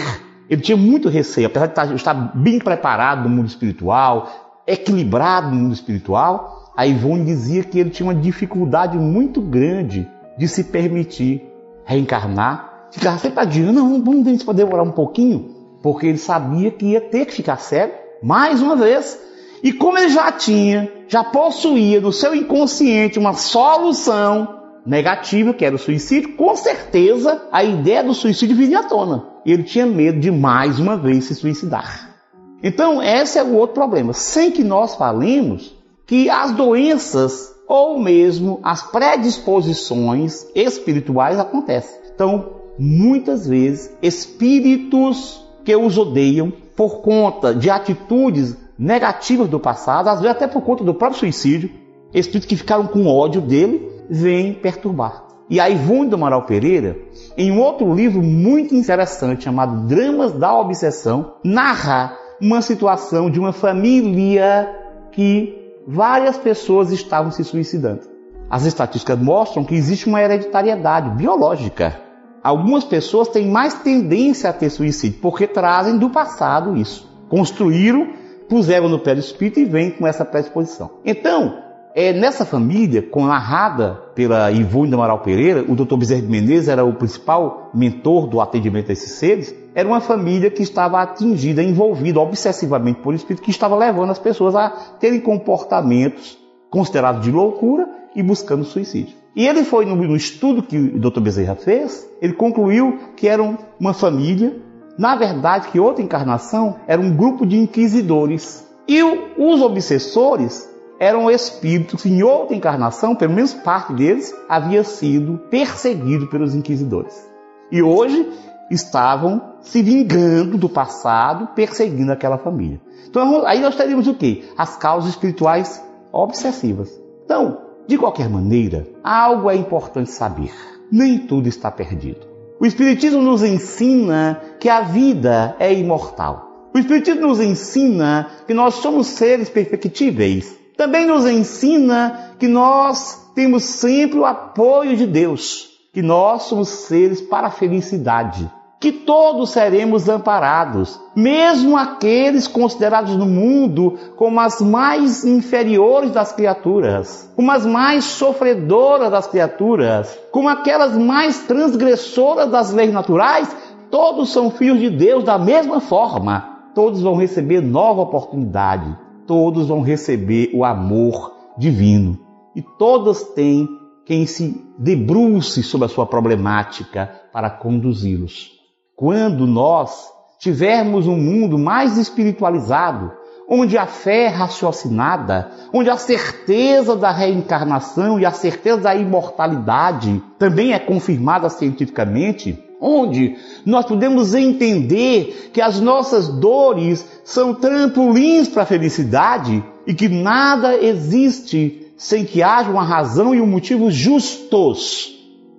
Ele tinha muito receio, apesar de estar bem preparado no mundo espiritual, equilibrado no mundo espiritual. A Ivone dizia que ele tinha uma dificuldade muito grande de se permitir reencarnar. Ficava sempre adiando, não, vamos ver se pode demorar um pouquinho, porque ele sabia que ia ter que ficar cego mais uma vez. E como ele já tinha, já possuía no seu inconsciente uma solução negativa, que era o suicídio, com certeza a ideia do suicídio viria à tona. Ele tinha medo de mais uma vez se suicidar. Então, esse é o outro problema. Sem que nós falemos que as doenças ou mesmo as predisposições espirituais acontecem. Então, muitas vezes, espíritos que os odeiam por conta de atitudes negativas do passado, às vezes até por conta do próprio suicídio, espíritos que ficaram com ódio dele, vem perturbar. E a Ivone do Amaral Pereira, em um outro livro muito interessante chamado Dramas da Obsessão, narra uma situação de uma família que várias pessoas estavam se suicidando. As estatísticas mostram que existe uma hereditariedade biológica. algumas pessoas têm mais tendência a ter suicídio, porque trazem do passado isso. Construíram, puseram no pé do espírito e vêm com essa predisposição. Então, é, nessa família, narrada pela Ivone de Amaral Pereira, o Dr. Bezerra de Menezes era o principal mentor do atendimento a esses seres, era uma família que estava atingida, envolvida obsessivamente por espírito, que estava levando as pessoas a terem comportamentos considerados de loucura e buscando suicídio. E ele foi no, no estudo que o Dr. Bezerra fez, ele concluiu que era uma família, na verdade, que outra encarnação era um grupo de inquisidores. E os obsessores eram espíritos que em outra encarnação, pelo menos parte deles, havia sido perseguido pelos inquisidores. E hoje estavam se vingando do passado, perseguindo aquela família. Então aí nós teríamos o quê? As causas espirituais obsessivas. Então, de qualquer maneira, algo é importante saber. Nem tudo está perdido. O Espiritismo nos ensina que a vida é imortal. O Espiritismo nos ensina que nós somos seres perfectíveis também nos ensina que nós temos sempre o apoio de Deus, que nós somos seres para a felicidade, que todos seremos amparados, mesmo aqueles considerados no mundo como as mais inferiores das criaturas, como as mais sofredoras das criaturas, como aquelas mais transgressoras das leis naturais, todos são filhos de Deus da mesma forma. Todos vão receber nova oportunidade todos vão receber o amor divino e todas têm quem se debruce sobre a sua problemática para conduzi-los. Quando nós tivermos um mundo mais espiritualizado, onde a fé é raciocinada, onde a certeza da reencarnação e a certeza da imortalidade também é confirmada cientificamente, onde nós podemos entender que as nossas dores são trampolins para a felicidade e que nada existe sem que haja uma razão e um motivo justos.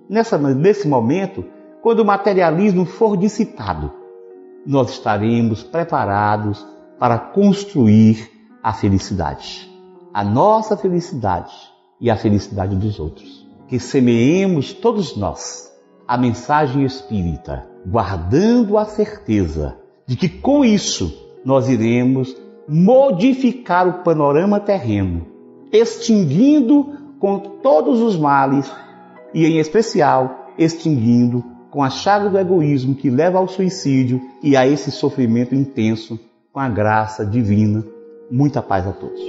Nessa, nesse momento, quando o materialismo for dissipado, nós estaremos preparados para construir a felicidade. A nossa felicidade e a felicidade dos outros. Que semeemos todos nós a mensagem espírita, guardando a certeza de que com isso nós iremos modificar o panorama terreno, extinguindo com todos os males e, em especial, extinguindo com a chave do egoísmo que leva ao suicídio e a esse sofrimento intenso com a graça divina. Muita paz a todos.